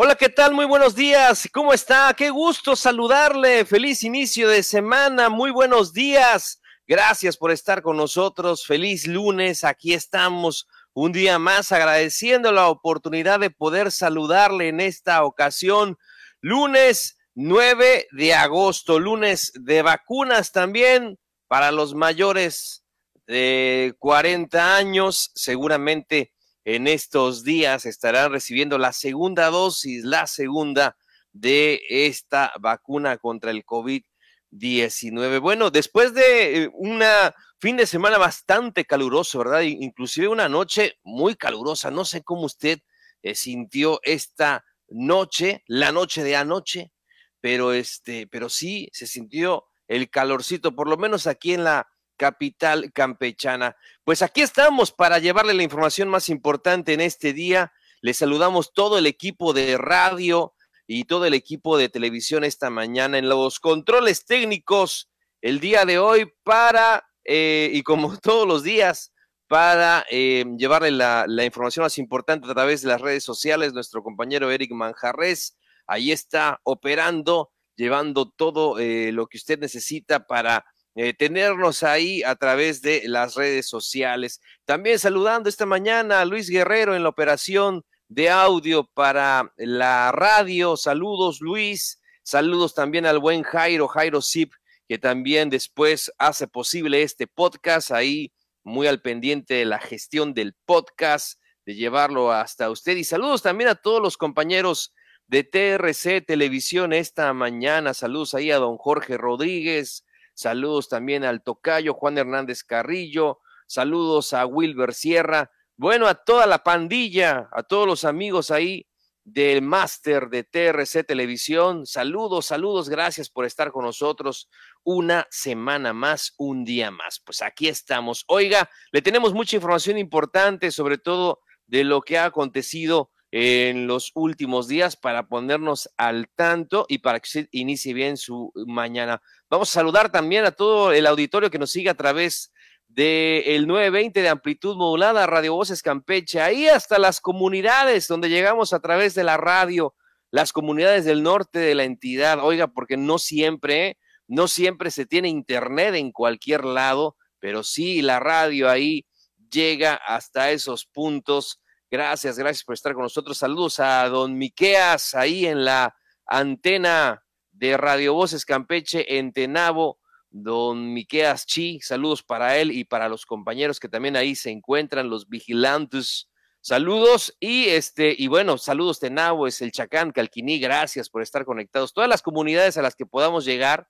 Hola, ¿qué tal? Muy buenos días. ¿Cómo está? Qué gusto saludarle. Feliz inicio de semana. Muy buenos días. Gracias por estar con nosotros. Feliz lunes. Aquí estamos un día más agradeciendo la oportunidad de poder saludarle en esta ocasión. Lunes 9 de agosto, lunes de vacunas también para los mayores de 40 años. Seguramente en estos días estarán recibiendo la segunda dosis, la segunda de esta vacuna contra el COVID-19. Bueno, después de eh, una fin de semana bastante caluroso, ¿verdad? Inclusive una noche muy calurosa. No sé cómo usted eh, sintió esta noche, la noche de anoche, pero este, pero sí se sintió el calorcito, por lo menos aquí en la capital campechana. Pues aquí estamos para llevarle la información más importante en este día. Le saludamos todo el equipo de radio y todo el equipo de televisión esta mañana en los controles técnicos el día de hoy para, eh, y como todos los días, para eh, llevarle la, información más importante a través de las redes sociales. Nuestro compañero Eric Manjarres ahí está operando, llevando todo eh, lo que usted necesita para eh, tenernos ahí a través de las redes sociales. También saludando esta mañana a Luis Guerrero en la operación de audio para la radio. Saludos, Luis. Saludos también al buen Jairo, Jairo Zip, que también después hace posible este podcast ahí, muy al pendiente de la gestión del podcast, de llevarlo hasta usted. Y saludos también a todos los compañeros de TRC Televisión esta mañana. Saludos ahí a don Jorge Rodríguez, Saludos también al tocayo Juan Hernández Carrillo. Saludos a Wilber Sierra. Bueno, a toda la pandilla, a todos los amigos ahí del máster de TRC Televisión. Saludos, saludos, gracias por estar con nosotros una semana más, un día más. Pues aquí estamos. Oiga, le tenemos mucha información importante, sobre todo de lo que ha acontecido en los últimos días para ponernos al tanto y para que usted inicie bien su mañana. Vamos a saludar también a todo el auditorio que nos sigue a través del 920 de amplitud modulada, Radio Voces Campeche, ahí hasta las comunidades donde llegamos a través de la radio, las comunidades del norte de la entidad, oiga, porque no siempre, no siempre se tiene internet en cualquier lado, pero sí la radio ahí llega hasta esos puntos. Gracias, gracias por estar con nosotros. Saludos a don Miqueas ahí en la antena de Radio Voces Campeche en Tenabo, don Miqueas Chi, saludos para él y para los compañeros que también ahí se encuentran, los vigilantes. Saludos y este, y bueno, saludos Tenabo, es el Chacán, Calquiní, gracias por estar conectados. Todas las comunidades a las que podamos llegar,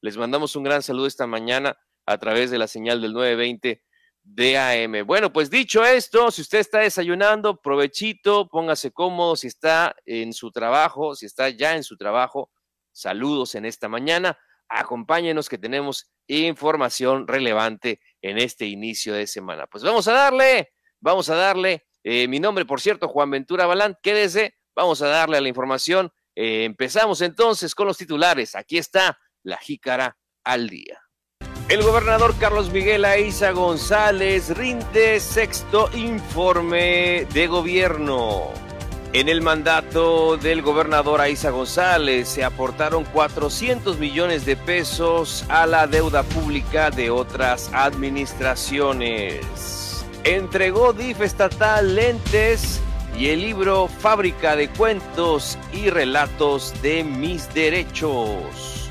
les mandamos un gran saludo esta mañana a través de la señal del 920 DAM. Bueno, pues dicho esto, si usted está desayunando, provechito, póngase cómodo, si está en su trabajo, si está ya en su trabajo, saludos en esta mañana. Acompáñenos que tenemos información relevante en este inicio de semana. Pues vamos a darle, vamos a darle. Eh, mi nombre, por cierto, Juan Ventura Balán, quédese, vamos a darle a la información. Eh, empezamos entonces con los titulares. Aquí está la jícara al día. El gobernador Carlos Miguel Aiza González rinde sexto informe de gobierno. En el mandato del gobernador Aiza González se aportaron 400 millones de pesos a la deuda pública de otras administraciones. Entregó DIF estatal lentes y el libro Fábrica de Cuentos y Relatos de Mis Derechos.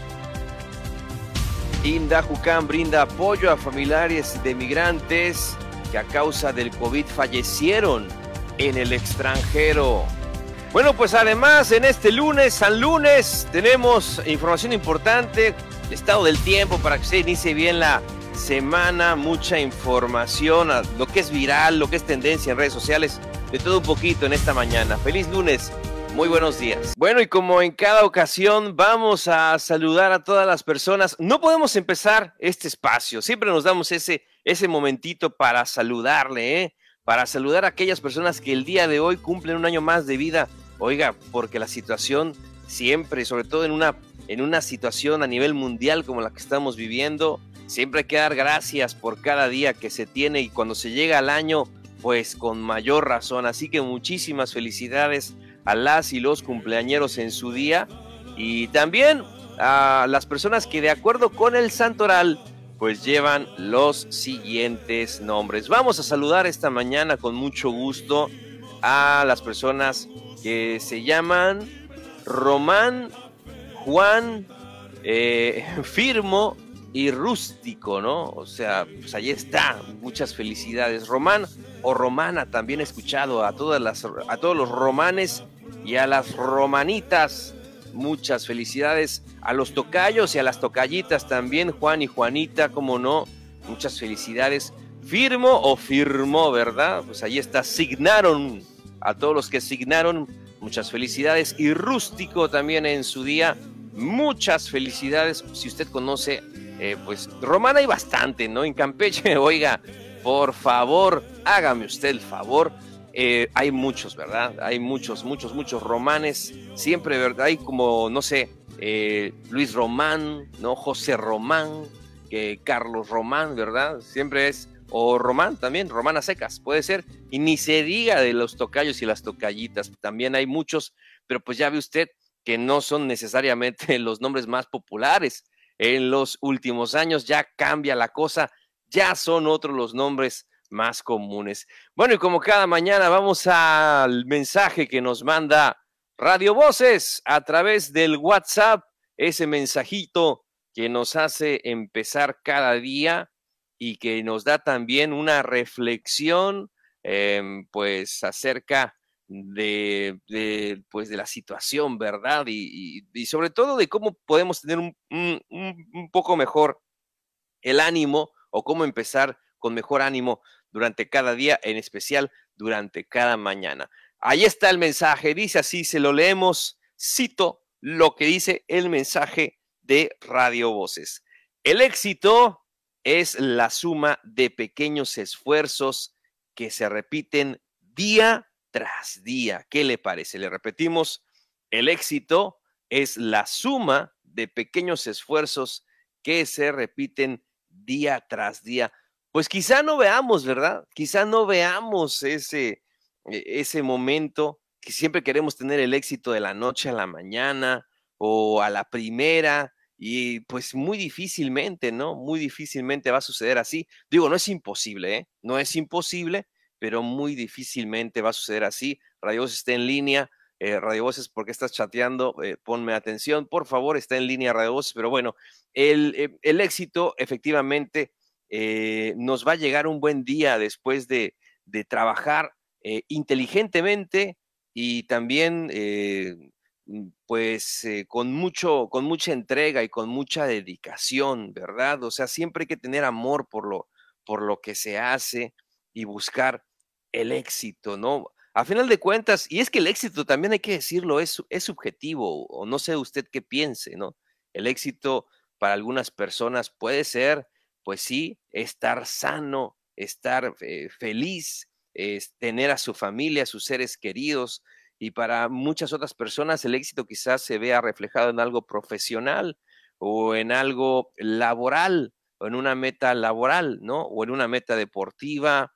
Indajucán brinda apoyo a familiares de migrantes que a causa del COVID fallecieron en el extranjero. Bueno, pues además en este lunes, San Lunes, tenemos información importante, estado del tiempo para que se inicie bien la semana, mucha información, lo que es viral, lo que es tendencia en redes sociales, de todo un poquito en esta mañana. Feliz lunes. Muy buenos días. Bueno, y como en cada ocasión, vamos a saludar a todas las personas. No podemos empezar este espacio. Siempre nos damos ese, ese momentito para saludarle, ¿eh? Para saludar a aquellas personas que el día de hoy cumplen un año más de vida. Oiga, porque la situación siempre, sobre todo en una, en una situación a nivel mundial como la que estamos viviendo, siempre hay que dar gracias por cada día que se tiene y cuando se llega al año, pues con mayor razón. Así que muchísimas felicidades a las y los cumpleañeros en su día y también a las personas que de acuerdo con el santoral pues llevan los siguientes nombres. Vamos a saludar esta mañana con mucho gusto a las personas que se llaman Román, Juan, eh, Firmo y Rústico, ¿no? O sea, pues ahí está. Muchas felicidades. Román o Romana, también he escuchado a, todas las, a todos los romanes y a las romanitas muchas felicidades a los tocayos y a las tocallitas también, Juan y Juanita, como no, muchas felicidades. Firmo o firmó, ¿verdad? Pues ahí está, signaron a todos los que signaron, muchas felicidades. Y rústico también en su día, muchas felicidades. Si usted conoce, eh, pues Romana hay bastante, ¿no? En Campeche, oiga, por favor, hágame usted el favor eh, hay muchos, ¿verdad? Hay muchos, muchos, muchos romanes. Siempre, ¿verdad? Hay como, no sé, eh, Luis Román, ¿no? José Román, que Carlos Román, ¿verdad? Siempre es, o Román también, Romana Secas, puede ser. Y ni se diga de los tocayos y las tocallitas, también hay muchos, pero pues ya ve usted que no son necesariamente los nombres más populares. En los últimos años ya cambia la cosa, ya son otros los nombres más comunes. Bueno, y como cada mañana vamos al mensaje que nos manda Radio Voces a través del WhatsApp, ese mensajito que nos hace empezar cada día y que nos da también una reflexión, em, pues, acerca de, pues, de la situación, ¿verdad? Y, sobre todo de cómo podemos tener un, un poco mejor el ánimo o cómo empezar con mejor ánimo durante cada día, en especial durante cada mañana. Ahí está el mensaje, dice así, se lo leemos, cito lo que dice el mensaje de Radio Voces. El éxito es la suma de pequeños esfuerzos que se repiten día tras día. ¿Qué le parece? Le repetimos, el éxito es la suma de pequeños esfuerzos que se repiten día tras día pues quizá no veamos, ¿verdad? Quizá no veamos ese, e, ese momento que siempre queremos tener el éxito de la noche a la mañana o a la primera y pues muy difícilmente, ¿no? Muy difícilmente va a suceder así. Digo, no es imposible, ¿eh? No es imposible, pero muy difícilmente va a suceder así. Radio Voces está en línea. Eh, Radio Voces, ¿por qué estás chateando? Eh, ponme atención, por favor, está en línea Radio Voces. Pero bueno, el, eh, el éxito efectivamente eh, nos va a llegar un buen día después de, trabajar eh, inteligentemente y también eh, mm, pues con mucho, con mucha entrega y con mucha dedicación, ¿verdad? O sea, siempre hay que tener amor por lo, por lo que se hace y buscar el éxito, ¿no? A final de cuentas, y es que el éxito también hay que decirlo, es, es subjetivo, o no sé usted qué piense, ¿no? El éxito para algunas personas puede ser pues sí, estar sano, estar eh, feliz, tener a su familia, a sus seres queridos. Y para muchas otras personas el éxito quizás se vea reflejado en algo profesional o en algo laboral o en una meta laboral, ¿no? O en una meta deportiva.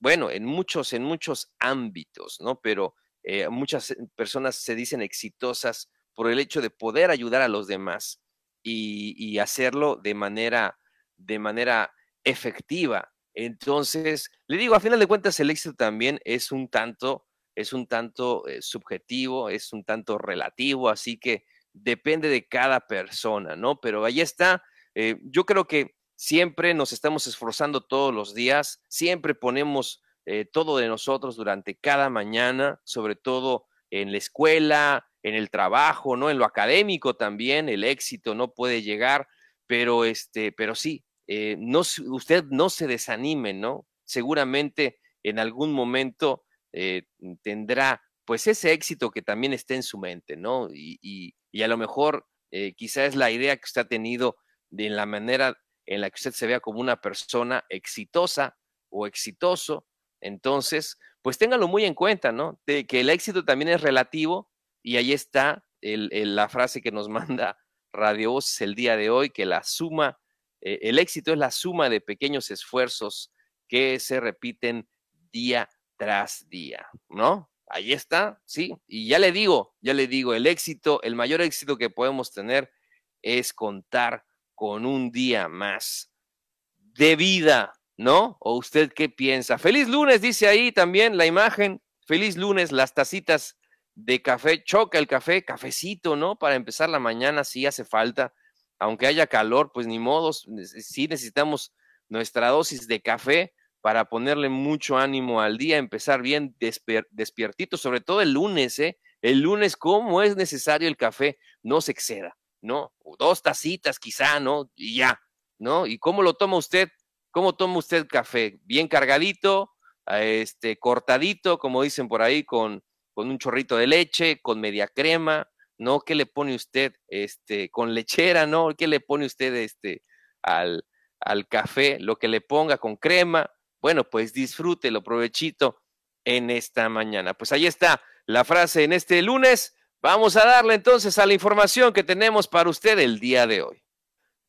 Bueno, en muchos, en muchos ámbitos, ¿no? Pero eh, muchas personas se dicen exitosas por el hecho de poder ayudar a los demás y hacerlo de manera de manera efectiva. Entonces, le digo, a final de cuentas, el éxito también es un tanto, es un tanto eh, subjetivo, es un tanto relativo, así que depende de cada persona, ¿no? Pero ahí está. Eh, yo creo que siempre nos estamos esforzando todos los días, siempre ponemos eh, todo de nosotros durante cada mañana, sobre todo en la escuela, en el trabajo, ¿no? En lo académico también, el éxito no puede llegar, pero este, pero sí, eh, no, usted no se desanime, ¿no? Seguramente en algún momento eh, tendrá pues ese éxito que también está en su mente, ¿no? Y, a lo mejor eh, quizá es la idea que usted ha tenido de la manera en la que usted se vea como una persona exitosa o exitoso, entonces, pues téngalo muy en cuenta, ¿no? De que el éxito también es relativo y ahí está la frase que nos manda Radio Voz el día de hoy, que la suma eh, el éxito es la suma de pequeños esfuerzos que se repiten día tras día, ¿no? ahí está, sí. Y ya le digo, ya le digo, el éxito, el mayor éxito que podemos tener es contar con un día más de vida, ¿no? ¿O usted qué piensa? Feliz lunes, dice ahí también la imagen. Feliz lunes, las tacitas de café, choca el café, cafecito, ¿no? Para empezar la mañana, sí hace falta. Aunque haya calor, pues ni modos, sí necesitamos nuestra dosis de café para ponerle mucho ánimo al día, empezar bien despiertito, sobre todo el lunes, ¿eh? El lunes, ¿cómo es necesario el café? No se exceda, ¿no? Dos tacitas quizá, ¿no? Y ya, ¿no? ¿Y cómo lo toma usted? ¿Cómo toma usted café? ¿Bien cargadito? Este, cortadito, como dicen por ahí, con, con un chorrito de leche, con media crema, ¿no? ¿Qué le pone usted? Este, con lechera, ¿no? ¿Qué le pone usted este, al, al café? Lo que le ponga con crema, bueno, pues disfrútelo, provechito en esta mañana. Pues ahí está la frase en este lunes. Vamos a darle entonces a la información que tenemos para usted el día de hoy.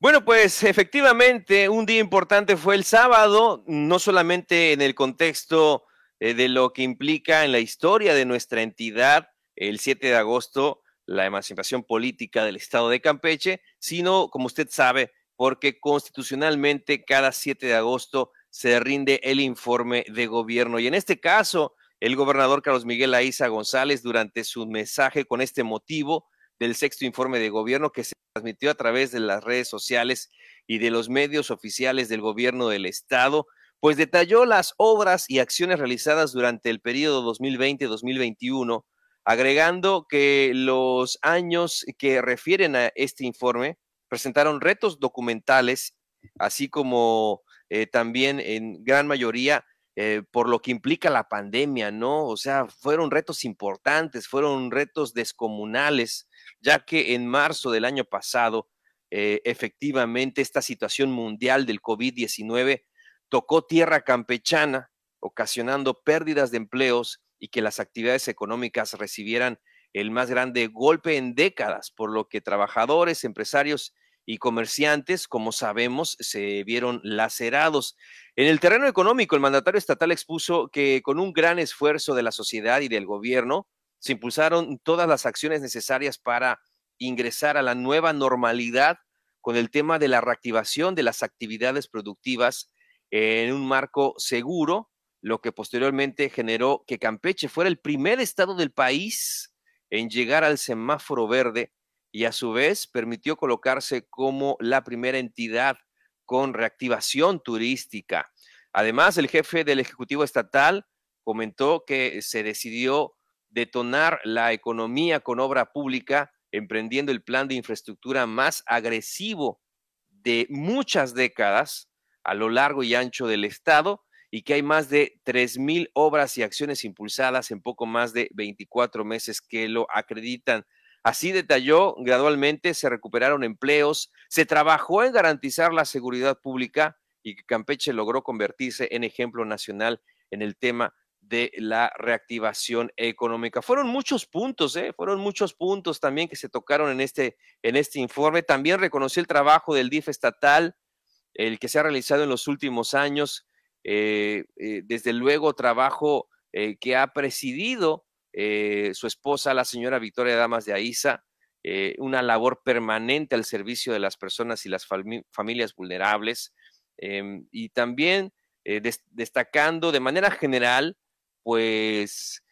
Bueno, pues efectivamente un día importante fue el sábado, no solamente en el contexto eh, de lo que implica en la historia de nuestra entidad, el 7 de agosto, la emancipación política del estado de Campeche, sino, como usted sabe, porque constitucionalmente cada 7 de agosto se rinde el informe de gobierno. Y en este caso, el gobernador Carlos Miguel Aiza González, durante su mensaje con este motivo del sexto informe de gobierno que se transmitió a través de las redes sociales y de los medios oficiales del gobierno del estado, pues detalló las obras y acciones realizadas durante el periodo 2020-2021, agregando que los años que refieren a este informe presentaron retos documentales, así como eh, también en gran mayoría eh, por lo que implica la pandemia, ¿no? O sea, fueron retos importantes, fueron retos descomunales, ya que en marzo del año pasado, eh, efectivamente, esta situación mundial del COVID-19 tocó tierra campechana, ocasionando pérdidas de empleos y que las actividades económicas recibieran el más grande golpe en décadas, por lo que trabajadores, empresarios y comerciantes, como sabemos, se vieron lacerados. En el terreno económico, el mandatario estatal expuso que con un gran esfuerzo de la sociedad y del gobierno, se impulsaron todas las acciones necesarias para ingresar a la nueva normalidad con el tema de la reactivación de las actividades productivas en un marco seguro, lo que posteriormente generó que Campeche fuera el primer estado del país en llegar al semáforo verde y a su vez permitió colocarse como la primera entidad con reactivación turística. Además, el jefe del Ejecutivo Estatal comentó que se decidió detonar la economía con obra pública, emprendiendo el plan de infraestructura más agresivo de muchas décadas a lo largo y ancho del Estado y que hay más de 3.000 obras y acciones impulsadas en poco más de 24 meses que lo acreditan. Así detalló, gradualmente se recuperaron empleos, se trabajó en garantizar la seguridad pública y que Campeche logró convertirse en ejemplo nacional en el tema de la reactivación económica. Fueron muchos puntos, ¿eh? fueron muchos puntos también que se tocaron en este, en este informe. También reconoció el trabajo del DIF estatal, el que se ha realizado en los últimos años, eh, eh, desde luego trabajo eh, que ha presidido eh, su esposa, la señora Victoria Damas de Aiza, eh, una labor permanente al servicio de las personas y las familias vulnerables, em, y también destacando de manera general, pues,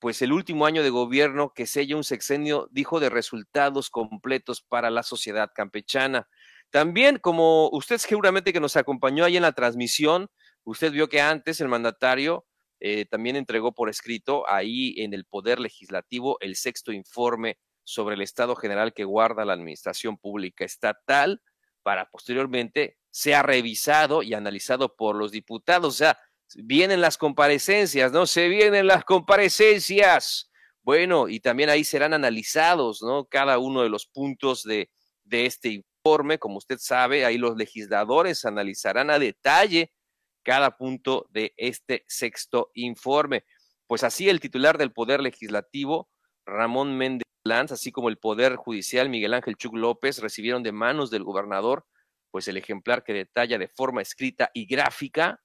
pues el último año de gobierno que sella un sexenio, dijo, de resultados completos para la sociedad campechana. También, como usted seguramente que nos acompañó ahí en la transmisión, usted vio que antes el mandatario eh, también entregó por escrito ahí en el Poder Legislativo el sexto informe sobre el estado general que guarda la Administración Pública Estatal para posteriormente sea revisado y analizado por los diputados. O sea, vienen las comparecencias, ¿no? Se vienen las comparecencias. Bueno, y también ahí serán analizados, ¿no? Cada uno de los puntos de, de este informe. Como usted sabe, ahí los legisladores analizarán a detalle cada punto de este sexto informe. Pues así el titular del Poder Legislativo, Ramón Méndez Lanz, así como el Poder Judicial, Miguel Ángel Chuc López, recibieron de manos del gobernador, pues el ejemplar que detalla de forma escrita y gráfica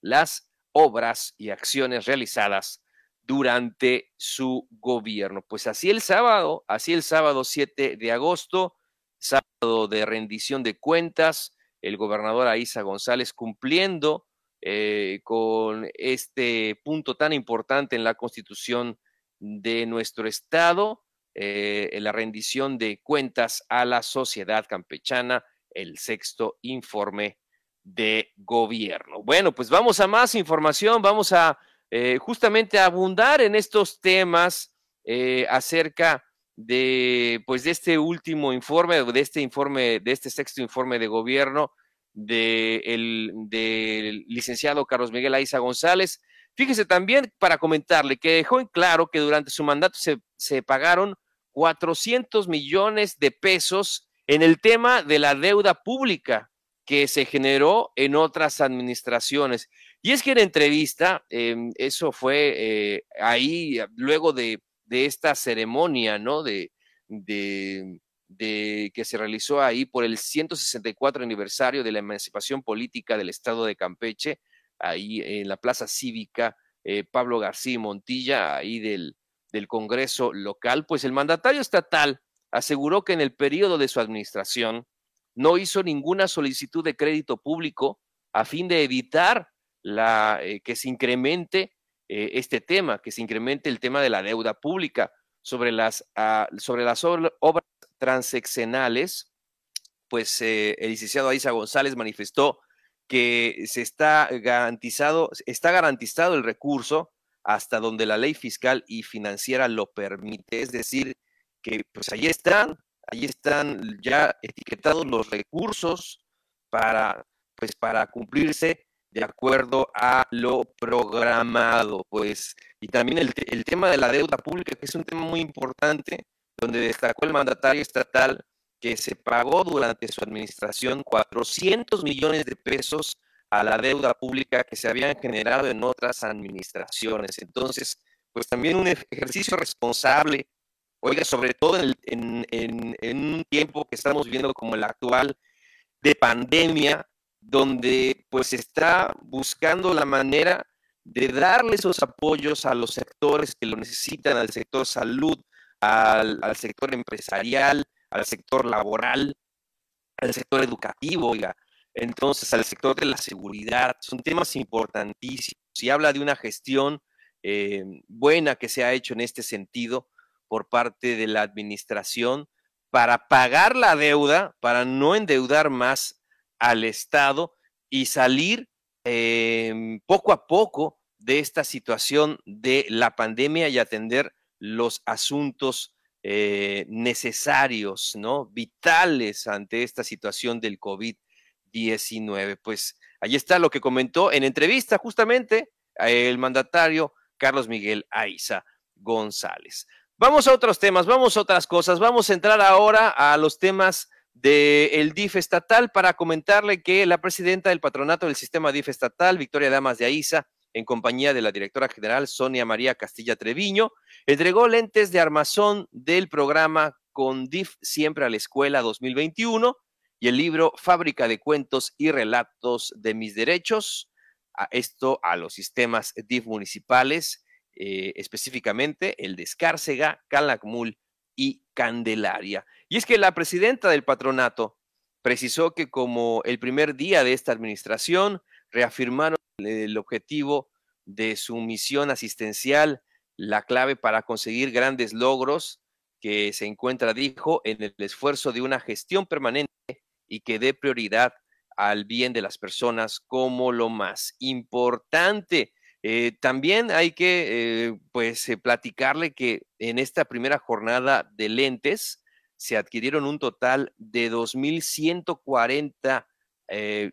las obras y acciones realizadas durante su gobierno. Pues así el sábado, así el sábado 7 de agosto, sábado de rendición de cuentas, el gobernador Aiza González cumpliendo eh, con este punto tan importante en la constitución de nuestro estado, eh, la rendición de cuentas a la sociedad campechana, el sexto informe de gobierno. Bueno, pues vamos a más información, vamos a eh, justamente abundar en estos temas acerca de, pues, de este último informe, de este informe, de este sexto informe de gobierno del de licenciado Carlos Miguel Aiza González. Fíjese también para comentarle que dejó en claro que durante su mandato se, pagaron 400 millones de pesos en el tema de la deuda pública que se generó en otras administraciones. Y es que en entrevista, em, eso fue eh, ahí, luego de de esta ceremonia, ¿no? De, de, que se realizó ahí por el 164 aniversario de la emancipación política del Estado de Campeche, ahí en la Plaza Cívica eh, Pablo García Montilla, ahí del, del Congreso local, pues el mandatario estatal aseguró que en el periodo de su administración no hizo ninguna solicitud de crédito público a fin de evitar la, eh, que se incremente eh, este tema, que se incremente el tema de la deuda pública sobre las, ah, sobre las obras transeccionales, pues eh, el licenciado Aiza González manifestó que se está garantizado, está garantizado el recurso hasta donde la ley fiscal y financiera lo permite. Es decir, que pues ahí están, ahí están ya etiquetados los recursos para, pues para cumplirse de acuerdo a lo programado, pues, y también el, el, tema de la deuda pública, que es un tema muy importante, donde destacó el mandatario estatal que se pagó durante su administración 400 millones de pesos a la deuda pública que se habían generado en otras administraciones. Entonces, pues también un ejercicio responsable, oiga, sobre todo en, un tiempo que estamos viendo como el actual de pandemia, donde pues está buscando la manera de darle esos apoyos a los sectores que lo necesitan, al sector salud, al, sector empresarial, al sector laboral, al sector educativo, oiga, entonces al sector de la seguridad. Son temas importantísimos y habla de una gestión eh, buena que se ha hecho en este sentido por parte de la administración para pagar la deuda, para no endeudar más al Estado y salir em, poco a poco de esta situación de la pandemia y atender los asuntos eh, necesarios, ¿no? Vitales ante esta situación del COVID-19. Pues ahí está lo que comentó en entrevista justamente el mandatario Carlos Miguel Aiza González. Vamos a otros temas, vamos a otras cosas. Vamos a entrar ahora a los temas del DIF estatal para comentarle que la presidenta del patronato del sistema DIF estatal, Victoria Damas de Aiza, en compañía de la directora general Sonia María Castilla Treviño, entregó lentes de armazón del programa Con DIF Siempre a la Escuela 2021 y el libro Fábrica de Cuentos y Relatos de Mis Derechos, a esto a los sistemas DIF municipales, eh, específicamente el de Escárcega, Calakmul y Candelaria. Y es que la presidenta del patronato precisó que como el primer día de esta administración reafirmaron el objetivo de su misión asistencial, la clave para conseguir grandes logros que se encuentra, dijo, en el esfuerzo de una gestión permanente y que dé prioridad al bien de las personas como lo más importante. Eh, también hay que, eh, pues, eh, platicarle que en esta primera jornada de lentes se adquirieron un total de 2.140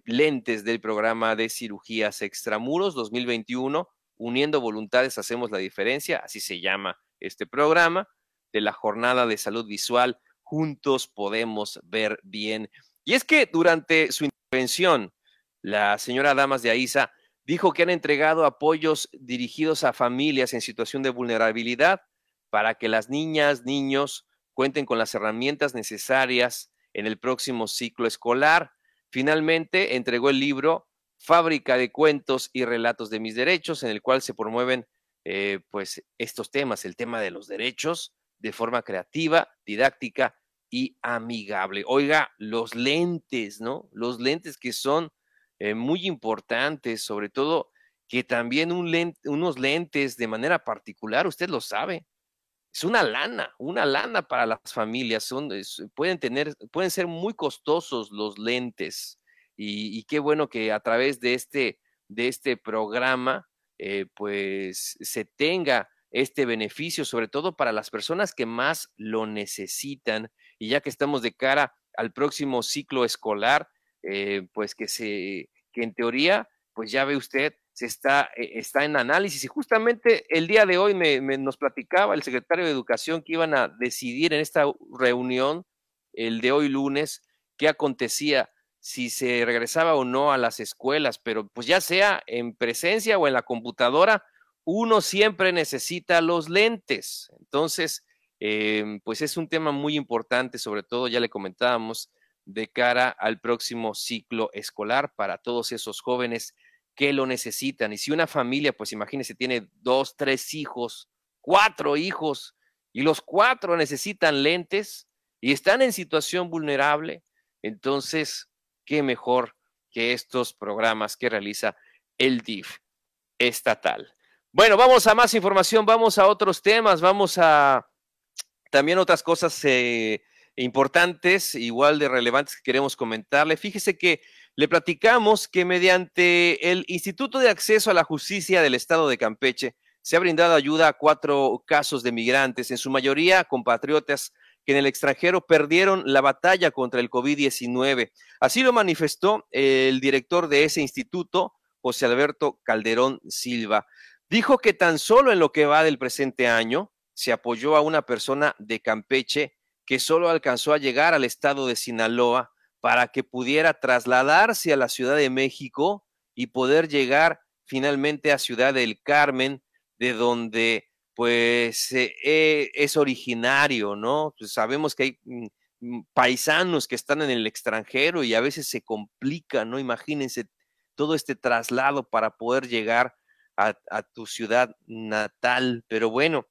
lentes del programa de cirugías extramuros 2021, uniendo voluntades hacemos la diferencia, así se llama este programa, de la jornada de salud visual, juntos podemos ver bien. Y es que durante su intervención, la señora Damas de Aiza dijo que han entregado apoyos dirigidos a familias en situación de vulnerabilidad para que las niñas, niños cuenten con las herramientas necesarias en el próximo ciclo escolar. Finalmente, entregó el libro Fábrica de Cuentos y Relatos de Mis Derechos, en el cual se promueven eh, pues estos temas, el tema de los derechos, de forma creativa, didáctica y amigable. Oiga, los lentes, ¿no? Los lentes que son eh, muy importantes, sobre todo que también un unos lentes de manera particular, usted lo sabe, es una lana, una lana para las familias. Son, pueden tener, pueden ser muy costosos los lentes. Y, qué bueno que a través de este, de este programa, eh, pues se tenga este beneficio, sobre todo para las personas que más lo necesitan. Y ya que estamos de cara al próximo ciclo escolar, eh, pues que se, que en teoría, pues ya ve usted, se está, eh, está en análisis. Y justamente el día de hoy me, nos platicaba el secretario de Educación que iban a decidir en esta reunión, el de hoy lunes, qué acontecía, si se regresaba o no a las escuelas, pero pues ya sea en presencia o en la computadora, uno siempre necesita los lentes. Entonces, em, pues es un tema muy importante, sobre todo, ya le comentábamos, de cara al próximo ciclo escolar para todos esos jóvenes que lo necesitan. Y si una familia, pues imagínese, tiene dos, tres hijos, cuatro hijos, y los cuatro necesitan lentes y están en situación vulnerable, entonces, qué mejor que estos programas que realiza el DIF estatal. Bueno, vamos a más información, vamos a otros temas, vamos a también otras cosas eh, importantes, igual de relevantes que queremos comentarle. Fíjese que le platicamos que mediante el Instituto de Acceso a la Justicia del Estado de Campeche se ha brindado ayuda a cuatro casos de migrantes, en su mayoría compatriotas que en el extranjero perdieron la batalla contra el COVID-19. Así lo manifestó el director de ese instituto, José Alberto Calderón Silva. Dijo que tan solo en lo que va del presente año se apoyó a una persona de Campeche que solo alcanzó a llegar al estado de Sinaloa para que pudiera trasladarse a la Ciudad de México y poder llegar finalmente a Ciudad del Carmen, de donde pues eh, es originario, ¿no? Pues sabemos que hay mm, mm, paisanos que están en el extranjero y a veces se complica, ¿no? Imagínense todo este traslado para poder llegar a tu ciudad natal, pero bueno,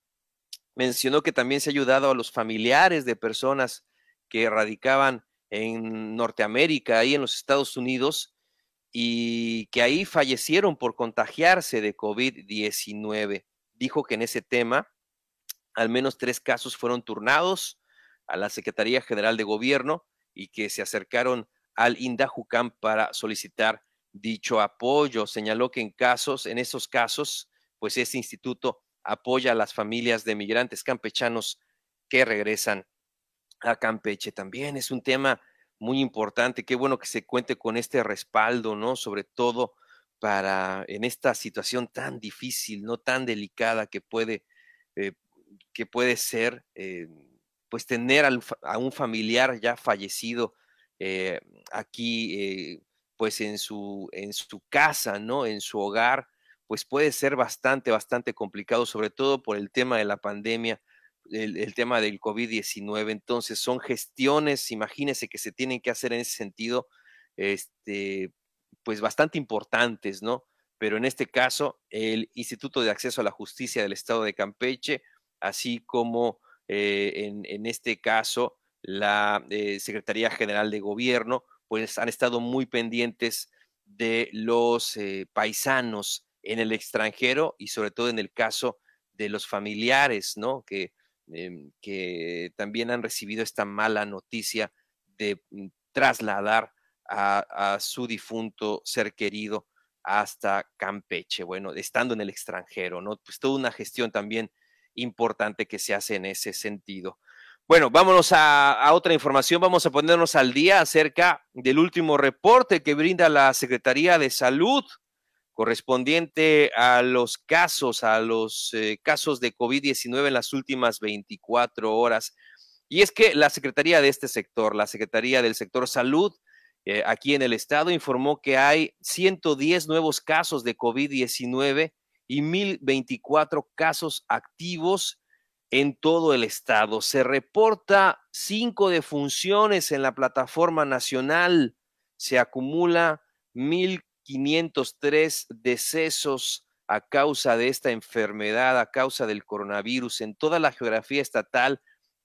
mencionó que también se ha ayudado a los familiares de personas que radicaban en Norteamérica, ahí en los Estados Unidos, y que ahí fallecieron por contagiarse de COVID-19. Dijo que en ese tema al menos tres casos fueron turnados a la Secretaría General de Gobierno y que se acercaron al INDAJUCAM para solicitar dicho apoyo. Señaló que en casos, en esos casos, pues ese instituto apoya a las familias de migrantes campechanos que regresan a Campeche. También es un tema muy importante. Qué bueno que se cuente con este respaldo, ¿no? Sobre todo para en esta situación tan difícil, no tan delicada que puede, eh, que puede ser, eh, pues tener a un familiar ya fallecido eh, aquí, pues en su, en su casa, ¿no? En su hogar, pues puede ser bastante, bastante complicado, sobre todo por el tema de la pandemia, el, tema del COVID-19. Entonces, son gestiones, imagínense que se tienen que hacer en ese sentido, este, pues bastante importantes, ¿no? Pero en este caso, el Instituto de Acceso a la Justicia del Estado de Campeche, así como eh, en, este caso la eh, Secretaría General de Gobierno, pues han estado muy pendientes de los eh, paisanos en el extranjero y sobre todo en el caso de los familiares, ¿no? Que, em, que también han recibido esta mala noticia de mm, trasladar a, su difunto ser querido hasta Campeche, bueno, estando en el extranjero, ¿no? Pues toda una gestión también importante que se hace en ese sentido. Bueno, vámonos a, a, otra información. Vamos a ponernos al día acerca del último reporte que brinda la Secretaría de Salud correspondiente a los casos, a los eh, casos de COVID-19 en las últimas 24 horas. Y es que la Secretaría de este sector, la Secretaría del Sector Salud, eh, aquí en el estado, informó que hay 110 nuevos casos de COVID-19 y 1024 casos activos en todo el estado. Se reporta cinco defunciones en la plataforma nacional. Se acumula mil 503 decesos a causa de esta enfermedad, a causa del coronavirus. En toda la geografía estatal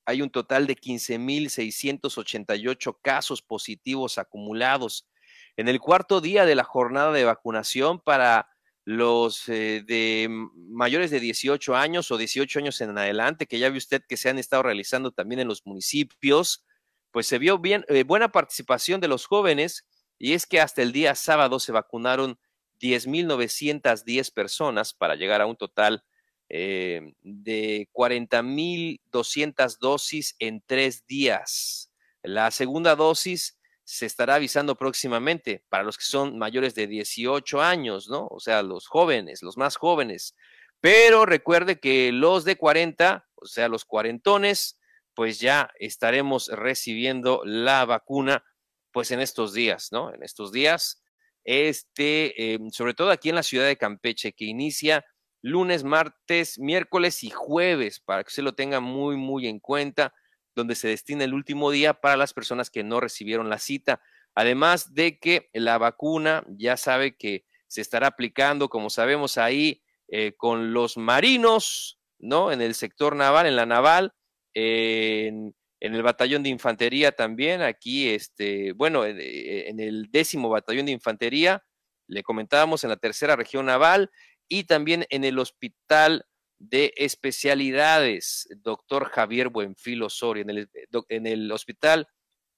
hay un total de 15.688 casos positivos acumulados. En el cuarto día de la jornada de vacunación para los eh, de mayores de 18 años o 18 años en adelante, que ya ve usted que se han estado realizando también en los municipios, pues se vio bien eh, buena participación de los jóvenes y es que hasta el día sábado se vacunaron 10.910 personas para llegar a un total eh, de 40.200 dosis en tres días. La segunda dosis se estará avisando próximamente para los que son mayores de 18 años, ¿no? O sea, los jóvenes, los más jóvenes. Pero recuerde que los de 40, o sea, los cuarentones, pues ya estaremos recibiendo la vacuna, pues en estos días, ¿no? En estos días, este, em, sobre todo aquí en la ciudad de Campeche, que inicia lunes, martes, miércoles y jueves, para que se lo tenga muy, muy en cuenta donde se destina el último día para las personas que no recibieron la cita. Además de que la vacuna ya sabe que se estará aplicando, como sabemos ahí, eh, con los marinos, ¿no? En el sector naval, en la naval, en, el batallón de infantería también, aquí, este, bueno, eh, en el décimo batallón de infantería, le comentábamos en la tercera región naval y también en el hospital de especialidades, doctor Javier Buenfil Osorio, en el, eh, en hospital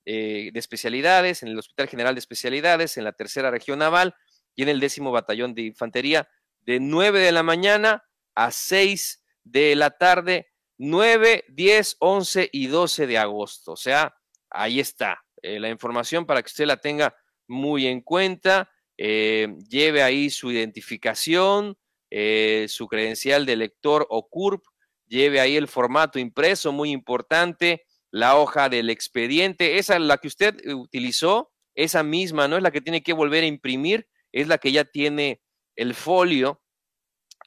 eh, de especialidades, en el Hospital General de Especialidades, en la tercera región naval y en el décimo batallón de infantería, de 9 de la mañana a 6 de la tarde, 9, 10, 11 y 12 de agosto. O sea, ahí está eh, la información para que usted la tenga muy en cuenta, lleve ahí su identificación, eh, su credencial de lector o CURP, lleve ahí el formato impreso, muy importante, la hoja del expediente, esa la que usted utilizó, esa misma, ¿no? Es la que tiene que volver a imprimir, es la que ya tiene el folio,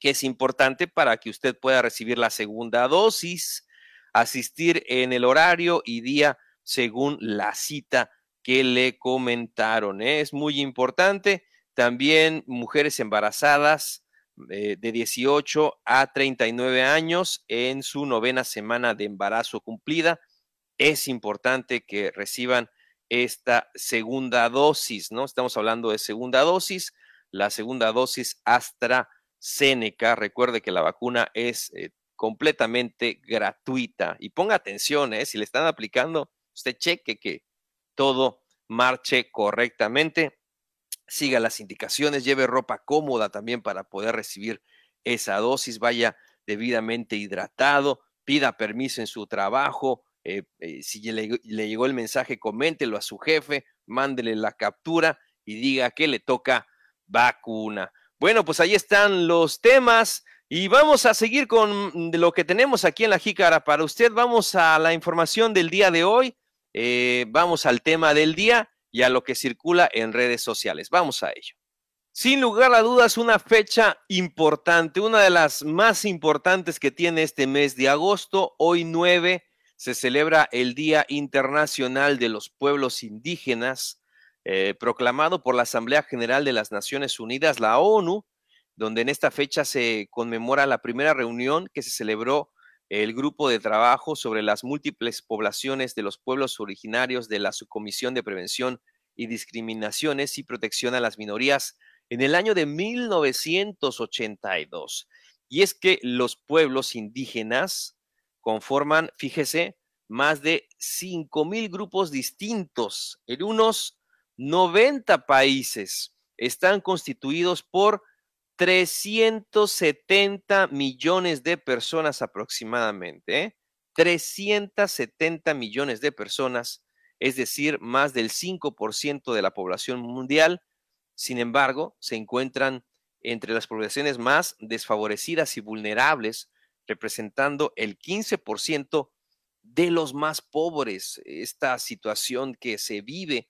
que es importante para que usted pueda recibir la segunda dosis, asistir en el horario y día según la cita que le comentaron. Es muy importante. También mujeres embarazadas, eh, de 18 a 39 años en su novena semana de embarazo cumplida. Es importante que reciban esta segunda dosis, ¿no? Estamos hablando de segunda dosis, la segunda dosis AstraZeneca. Recuerde que la vacuna es eh, completamente gratuita y ponga atención, ¿eh? Si le están aplicando, usted cheque que todo marche correctamente siga las indicaciones, lleve ropa cómoda también para poder recibir esa dosis, vaya debidamente hidratado, pida permiso en su trabajo, eh, si le, le, llegó el mensaje, coméntelo a su jefe, mándele la captura y diga que le toca vacuna. Bueno, pues ahí están los temas y vamos a seguir con lo que tenemos aquí en la jícara para usted. Vamos a la información del día de hoy, eh, vamos al tema del día y a lo que circula en redes sociales. Vamos a ello. Sin lugar a dudas, una fecha importante, una de las más importantes que tiene este mes de agosto. Hoy 9 se celebra el Día Internacional de los Pueblos Indígenas, eh, proclamado por la Asamblea General de las Naciones Unidas, la ONU, donde en esta fecha se conmemora la primera reunión que se celebró el grupo de trabajo sobre las múltiples poblaciones de los pueblos originarios de la Subcomisión de Prevención y Discriminaciones y Protección a las Minorías en el año de 1982. Y es que los pueblos indígenas conforman, fíjese, más de 5.000 grupos distintos en unos 90 países. Están constituidos por 370 millones de personas aproximadamente, 370 ¿eh? millones de personas, es decir, más del 5% de la población mundial. Sin embargo, se encuentran entre las poblaciones más desfavorecidas y vulnerables, representando el 15% de los más pobres. Esta situación que se vive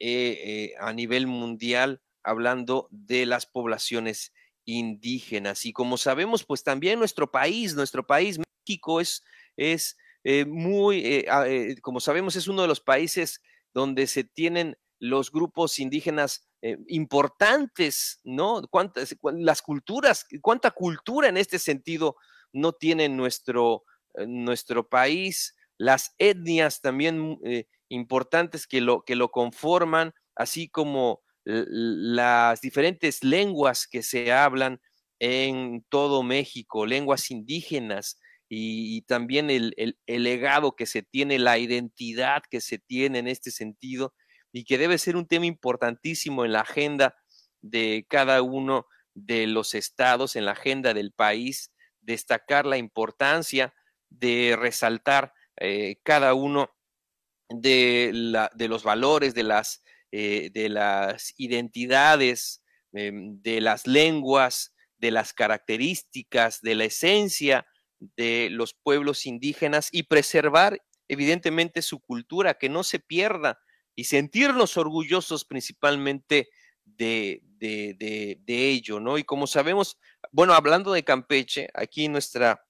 eh, eh, a nivel mundial, hablando de las poblaciones indígenas. Y como sabemos, pues también nuestro país, nuestro país, México, es, es eh, muy, ah, como sabemos, es uno de los países donde se tienen los grupos indígenas importantes, ¿no? ¿Cuántas, las culturas, cuánta cultura en este sentido no tiene nuestro, nuestro país, las etnias también eh, importantes que lo, que lo conforman, así como las diferentes lenguas que se hablan en todo México, lenguas indígenas, y, también el, el, legado que se tiene, la identidad que se tiene en este sentido y que debe ser un tema importantísimo en la agenda de cada uno de los estados, en la agenda del país, destacar la importancia de resaltar eh, cada uno de, los valores, de las, eh, identidades, em, de las lenguas, de las características, de la esencia de los pueblos indígenas y preservar evidentemente su cultura, que no se pierda y sentirnos orgullosos principalmente de, ello, ¿no? Y como sabemos, bueno, hablando de Campeche, aquí nuestra,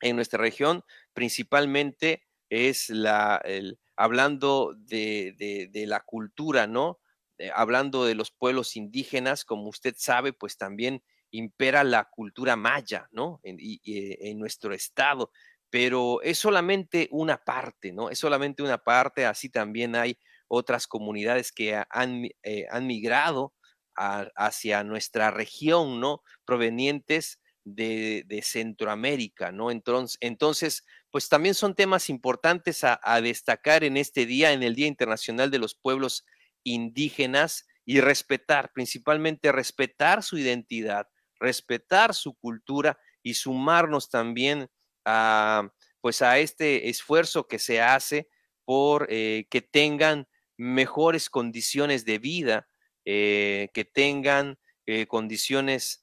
en nuestra región, principalmente es la, el, hablando de, de, la cultura, ¿no? Eh, hablando de los pueblos indígenas, como usted sabe, pues también impera la cultura maya, ¿no? En, y, en nuestro estado, pero es solamente una parte, ¿no? Es solamente una parte, así también hay otras comunidades que han, eh, han migrado hacia nuestra región, ¿no? Provenientes de, de, Centroamérica, ¿no? Entonces, entonces, pues también son temas importantes a, destacar en este día, en el Día Internacional de los Pueblos Indígenas, y respetar, principalmente respetar su identidad, respetar su cultura y sumarnos también a, pues a este esfuerzo que se hace por eh, que tengan mejores condiciones de vida, eh, que tengan eh, condiciones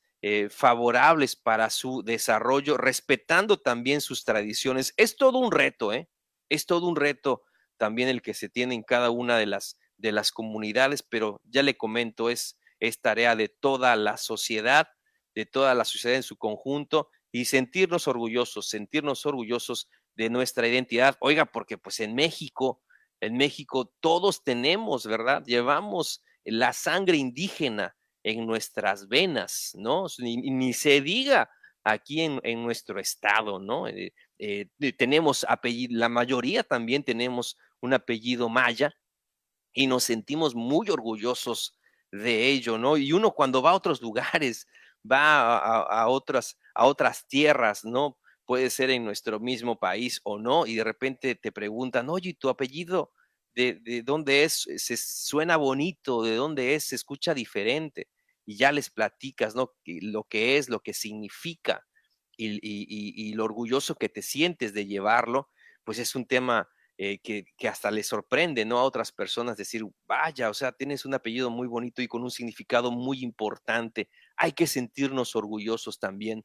favorables para su desarrollo, respetando también sus tradiciones. Es todo un reto, ¿eh? Es todo un reto también el que se tiene en cada una de las, de las comunidades, pero ya le comento, es, es tarea de toda la sociedad de toda la sociedad en su conjunto y sentirnos orgullosos, sentirnos orgullosos de nuestra identidad. Oiga, porque pues en México, en México todos tenemos, ¿verdad? Llevamos la sangre indígena en nuestras venas, ¿no? Ni, se diga aquí en, nuestro estado, ¿no? Eh, eh, tenemos apellido, la mayoría también tenemos un apellido maya y nos sentimos muy orgullosos de ello, ¿no? Y uno cuando va a otros lugares, va a, otras, a otras tierras, ¿no? Puede ser en nuestro mismo país o no, y de repente te preguntan, oye, ¿tu apellido de, dónde es? Se suena bonito, ¿de dónde es? Se escucha diferente. Y ya les platicas, ¿no? Lo que es, lo que significa y, y lo orgulloso que te sientes de llevarlo, pues es un tema eh, que, hasta le sorprende, ¿no? A otras personas decir, vaya, o sea, tienes un apellido muy bonito y con un significado muy importante. Hay que sentirnos orgullosos también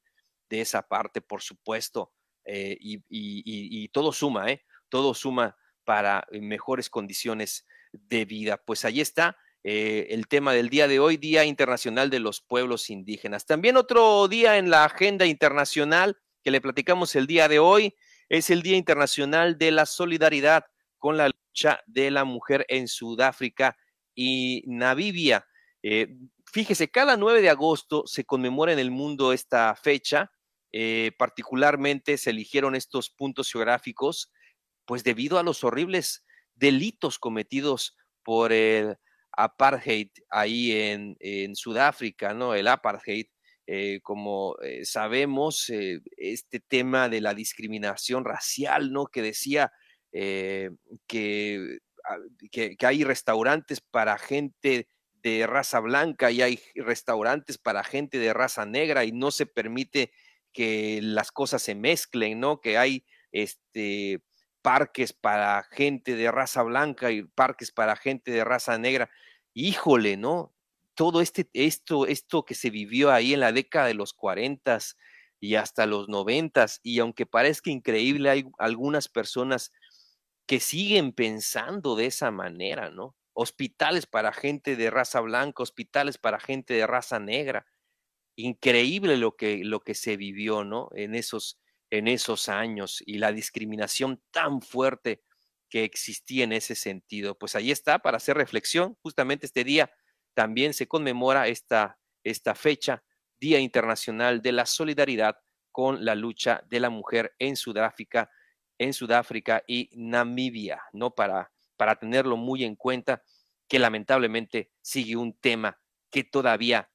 de esa parte, por supuesto, eh, y, todo suma, ¿eh? Todo suma para mejores condiciones de vida. Pues ahí está. Eh, el tema del día de hoy, Día Internacional de los Pueblos Indígenas. También otro día en la agenda internacional que le platicamos el día de hoy es el Día Internacional de la Solidaridad con la lucha de la mujer en Sudáfrica y Namibia. Eh, fíjese, cada 9 de agosto se conmemora en el mundo esta fecha. Eh, particularmente se eligieron estos puntos geográficos, pues debido a los horribles delitos cometidos por el apartheid ahí en, en Sudáfrica, ¿no? El apartheid eh, como eh, sabemos, eh, este tema de la discriminación racial, ¿no? Que decía que, ah, que, que, hay restaurantes para gente de raza blanca y hay restaurantes para gente de raza negra y no se permite que las cosas se mezclen, ¿no? Que hay este parques para gente de raza blanca y parques para gente de raza negra. Híjole, ¿no? todo este, esto, esto que se vivió ahí en la década de los 40 y hasta los 90 y aunque parezca increíble, hay algunas personas que siguen pensando de esa manera, ¿no? Hospitales para gente de raza blanca, hospitales para gente de raza negra. Increíble lo que, lo que se vivió, ¿no? En esos, en esos años y la discriminación tan fuerte que existía en ese sentido. Pues ahí está para hacer reflexión justamente este día también se conmemora esta, esta fecha, Día Internacional de la Solidaridad con la lucha de la mujer en Sudáfrica, en Sudáfrica y Namibia, ¿no? Para, para tenerlo muy en cuenta, que lamentablemente sigue un tema que todavía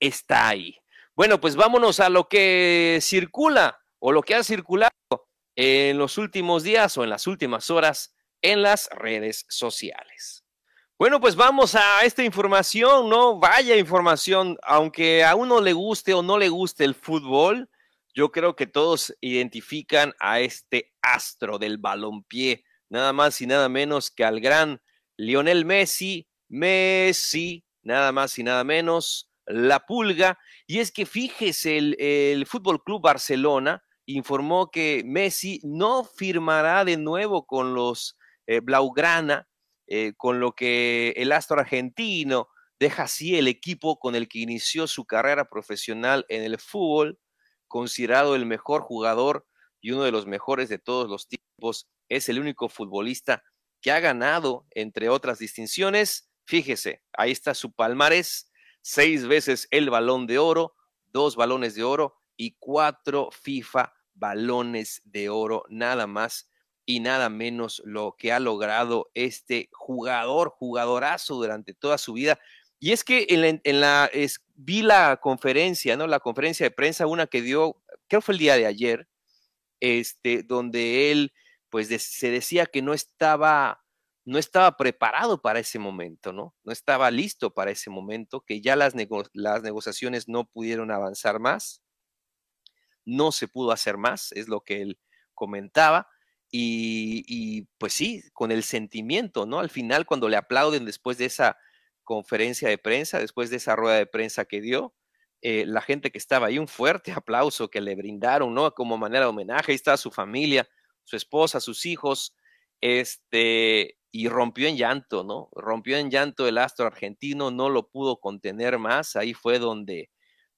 está ahí. Bueno, pues vámonos a lo que circula o lo que ha circulado en los últimos días o en las últimas horas en las redes sociales. Bueno, pues vamos a esta información, ¿no? Vaya información, aunque a uno le guste o no le guste el fútbol, yo creo que todos identifican a este astro del balompié, nada más y nada menos que al gran Lionel Messi, Messi, nada más y nada menos, la pulga. Y es que fíjese, el, el Fútbol Club Barcelona informó que Messi no firmará de nuevo con los eh, Blaugrana, eh, con lo que el astro argentino deja así el equipo con el que inició su carrera profesional en el fútbol considerado el mejor jugador y uno de los mejores de todos los tiempos. Es el único futbolista que ha ganado, entre otras distinciones, fíjese, ahí está su palmarés, seis veces el balón de oro, dos balones de oro y cuatro FIFA balones de oro, nada más y nada menos lo que ha logrado este jugador, jugadorazo durante toda su vida. Y es que en la, vi la conferencia, ¿no? La conferencia de prensa, una que dio, creo fue el día de ayer, este, donde él, pues, se decía que no estaba, no estaba preparado para ese momento, ¿no? No estaba listo para ese momento, que ya las, las negociaciones no pudieron avanzar más, no se pudo hacer más, es lo que él comentaba. Y, y, pues sí, con el sentimiento, ¿no? Al final, cuando le aplauden después de esa conferencia de prensa, después de esa rueda de prensa que dio, eh, la gente que estaba ahí, un fuerte aplauso que le brindaron, ¿no? Como manera de homenaje, ahí está su familia, su esposa, sus hijos, este, y rompió en llanto, ¿no? Rompió en llanto el astro argentino, no lo pudo contener más, ahí fue donde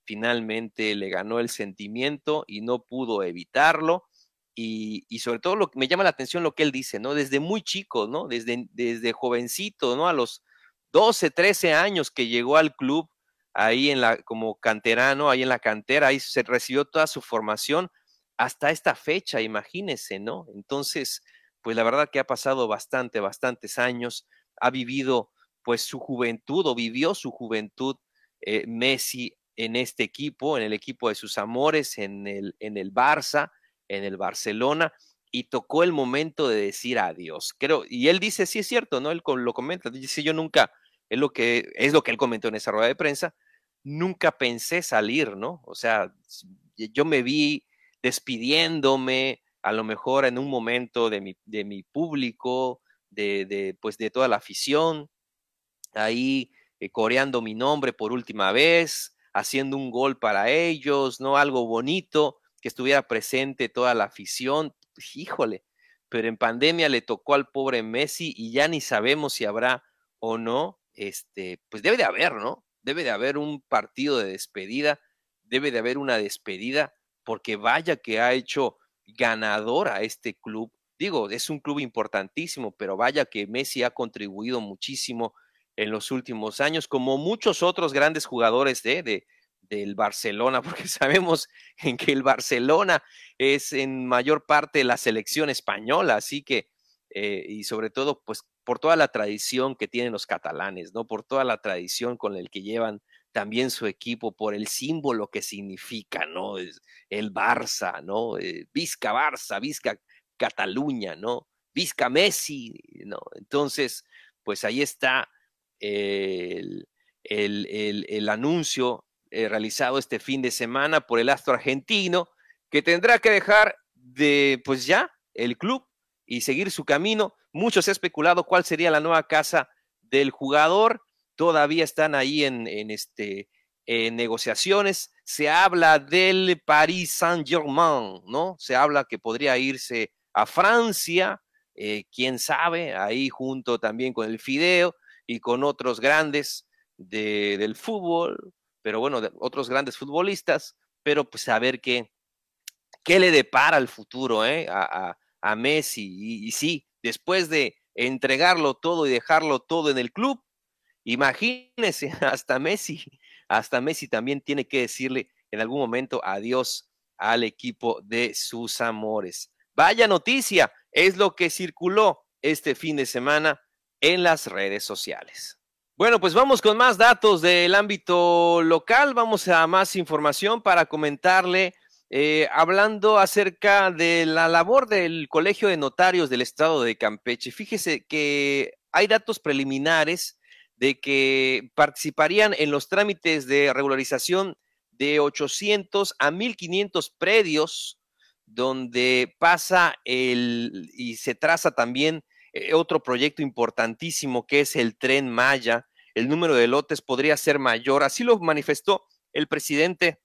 finalmente le ganó el sentimiento y no pudo evitarlo. Y, sobre todo lo que me llama la atención lo que él dice, ¿no? Desde muy chico, ¿no? Desde, desde jovencito, ¿no? A los 12, 13 años que llegó al club ahí en la, como canterano, ahí en la cantera, ahí se recibió toda su formación hasta esta fecha, imagínense, ¿no? Entonces, pues la verdad que ha pasado bastante, bastantes años, ha vivido pues su juventud o vivió su juventud eh, Messi en este equipo, en el equipo de sus amores, en el, en el Barça, en el Barcelona, y tocó el momento de decir adiós. Creo, y él dice, sí es cierto, ¿no? Él lo comenta, dice, yo nunca, es lo que, es lo que él comentó en esa rueda de prensa, nunca pensé salir, ¿no? O sea, yo me vi despidiéndome, a lo mejor en un momento de mi, de mi público, de, de, pues de toda la afición, ahí eh, coreando mi nombre por última vez, haciendo un gol para ellos, ¿no? Algo bonito, que estuviera presente toda la afición, híjole, pero en pandemia le tocó al pobre Messi y ya ni sabemos si habrá o no, este, pues debe de haber, ¿no? Debe de haber un partido de despedida, debe de haber una despedida, porque vaya que ha hecho ganador a este club. Digo, es un club importantísimo, pero vaya que Messi ha contribuido muchísimo en los últimos años, como muchos otros grandes jugadores de, de del Barcelona, porque sabemos en que el Barcelona es en mayor parte la selección española, así que, eh, y sobre todo, pues por toda la tradición que tienen los catalanes, ¿no? Por toda la tradición con el que llevan también su equipo, por el símbolo que significa, ¿no? Es el Barça, ¿no? Eh, Vizca Barça, Vizca Cataluña, ¿no? Vizca Messi, ¿no? Entonces, pues ahí está el, el, el, anuncio eh, realizado este fin de semana por el astro argentino, que tendrá que dejar de, pues ya, el club y seguir su camino. Muchos han especulado cuál sería la nueva casa del jugador. Todavía están ahí en, en este, en negociaciones. Se habla del Paris Saint-Germain, ¿no? Se habla que podría irse a Francia, eh, quién sabe, ahí junto también con el Fideo y con otros grandes de, del fútbol, pero bueno, otros grandes futbolistas, pero pues a ver qué, qué le depara el futuro ¿eh? a, a, Messi. Y, y, sí, después de entregarlo todo y dejarlo todo en el club, Imagínense, hasta Messi, hasta Messi también tiene que decirle en algún momento adiós al equipo de sus amores. Vaya noticia, es lo que circuló este fin de semana en las redes sociales. Bueno, pues vamos con más datos del ámbito local, vamos a más información para comentarle, eh, hablando acerca de la labor del Colegio de Notarios del Estado de Campeche. Fíjese que hay datos preliminares de que participarían en los trámites de regularización de 800 a 1500 predios donde pasa el y se traza también eh, otro proyecto importantísimo que es el tren Maya. El número de lotes podría ser mayor. Así lo manifestó el presidente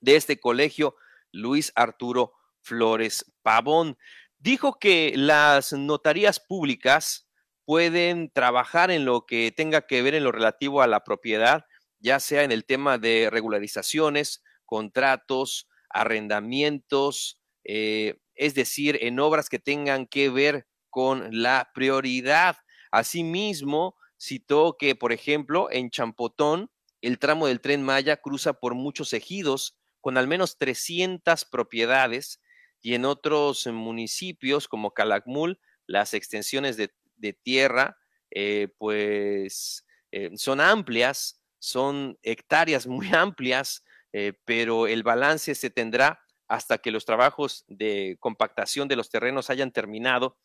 de este colegio, Luis Arturo Flores Pavón. Dijo que las notarías públicas pueden trabajar en lo que tenga que ver en lo relativo a la propiedad, ya sea en el tema de regularizaciones, contratos, arrendamientos, eh, es decir, en obras que tengan que ver con la prioridad. Asimismo, citó que, por ejemplo, en Champotón, el tramo del tren Maya cruza por muchos ejidos con al menos 300 propiedades y en otros municipios como Calakmul, las extensiones de, tierra, eh, pues eh, son amplias, son hectáreas muy amplias, eh, pero el balance se tendrá hasta que los trabajos de compactación de los terrenos hayan terminado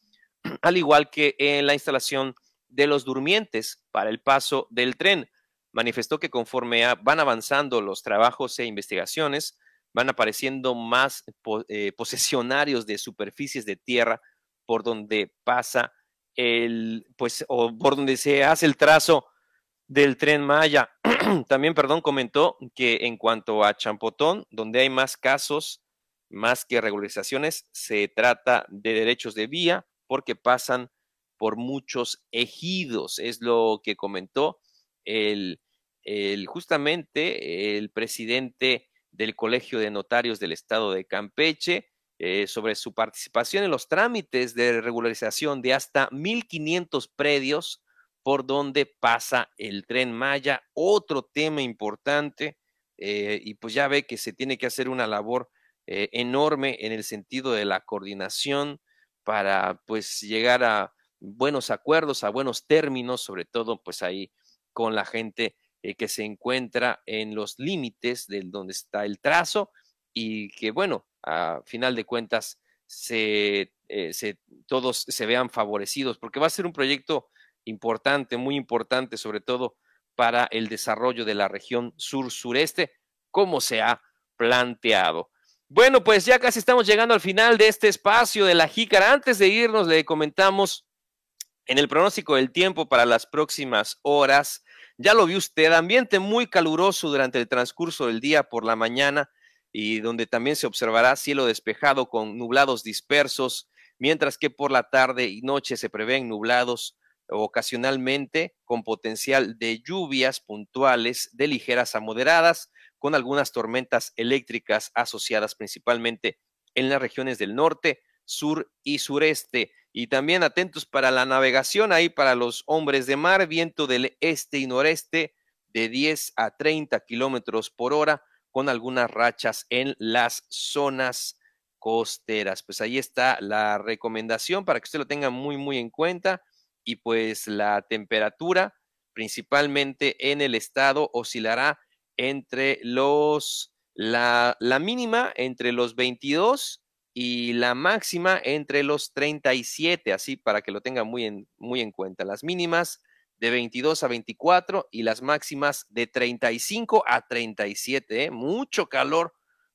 al igual que en la instalación de los durmientes para el paso del tren. Manifestó que conforme van avanzando los trabajos e investigaciones, van apareciendo más eh, posesionarios de superficies de tierra por donde pasa el, pues, o por donde se hace el trazo del tren Maya. También, perdón, comentó que en cuanto a Champotón, donde hay más casos, más que regularizaciones, se trata de derechos de vía, porque pasan por muchos ejidos, es lo que comentó el, justamente el presidente del Colegio de Notarios del Estado de Campeche eh, sobre su participación en los trámites de regularización de hasta 1.500 predios por donde pasa el tren Maya. Otro tema importante, eh, y pues ya ve que se tiene que hacer una labor eh, enorme en el sentido de la coordinación, para pues llegar a buenos acuerdos, a buenos términos, sobre todo pues ahí con la gente eh, que se encuentra en los límites de donde está el trazo y que bueno, a final de cuentas se, eh, se, todos se vean favorecidos, porque va a ser un proyecto importante, muy importante, sobre todo para el desarrollo de la región sur-sureste, como se ha planteado. Bueno, pues ya casi estamos llegando al final de este espacio de la jícara. Antes de irnos, le comentamos en el pronóstico del tiempo para las próximas horas. Ya lo vio usted, ambiente muy caluroso durante el transcurso del día por la mañana y donde también se observará cielo despejado con nublados dispersos, mientras que por la tarde y noche se prevén nublados ocasionalmente con potencial de lluvias puntuales de ligeras a moderadas con algunas tormentas eléctricas asociadas principalmente en las regiones del norte, sur y sureste. Y también atentos para la navegación ahí para los hombres de mar, viento del este y noreste de 10 a 30 kilómetros por hora, con algunas rachas en las zonas costeras. Pues ahí está la recomendación para que usted lo tenga muy, muy en cuenta. Y pues la temperatura, principalmente en el estado, oscilará entre los, la, la mínima entre los 22 y la máxima entre los 37, así para que lo tengan muy en, muy en cuenta. Las mínimas de 22 a 24 y las máximas de 35 a 37. ¿eh? Mucho calor,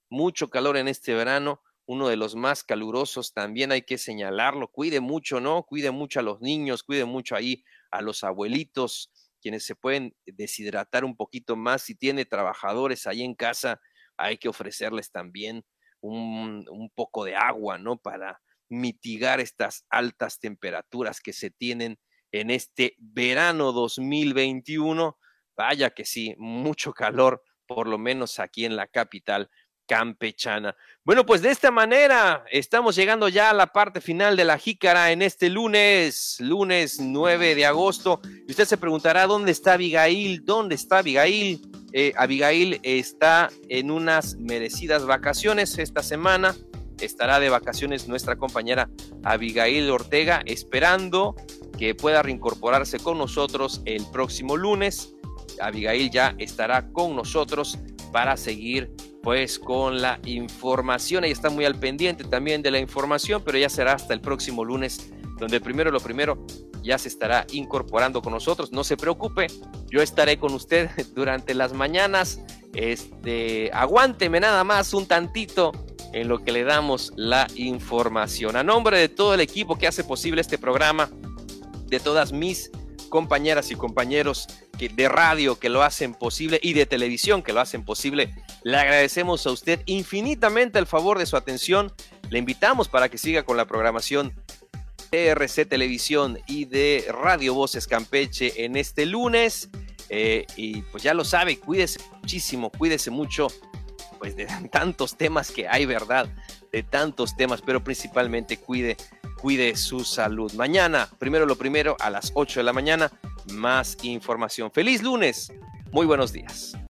mucho calor en este verano, uno de los más calurosos, también hay que señalarlo. Cuide mucho, ¿no? Cuide mucho a los niños, cuide mucho ahí a los abuelitos, quienes se pueden deshidratar un poquito más. Si tiene trabajadores ahí en casa, hay que ofrecerles también un, poco de agua, ¿no? Para mitigar estas altas temperaturas que se tienen en este verano 2021. Vaya que sí, mucho calor, por lo menos aquí en la capital campechana. Bueno, pues de esta manera estamos llegando ya a la parte final de la jícara en este lunes, lunes 9 de agosto. Y usted se preguntará, ¿dónde está Abigail? ¿Dónde está Abigail? Eh, Abigail está en unas merecidas vacaciones esta semana. Estará de vacaciones nuestra compañera Abigail Ortega, esperando que pueda reincorporarse con nosotros el próximo lunes. Abigail ya estará con nosotros para seguir pues con la información. Ella está muy al pendiente también de la información, pero ya será hasta el próximo lunes, donde primero lo primero ya se estará incorporando con nosotros. No se preocupe, yo estaré con usted durante las mañanas. Este, aguánteme nada más un tantito en lo que le damos la información. A nombre de todo el equipo que hace posible este programa, de todas mis compañeras y compañeros que, de radio que lo hacen posible y de televisión que lo hacen posible. Le agradecemos a usted infinitamente el favor de su atención. Le invitamos para que siga con la programación de RC Televisión y de Radio Voces Campeche en este lunes. Eh, y pues ya lo sabe, cuídese muchísimo, cuídese mucho, pues de tantos temas que hay, ¿verdad? De tantos temas, pero principalmente cuide cuide su salud. Mañana, primero lo primero, a las 8 de la mañana, más información. Feliz lunes, muy buenos días.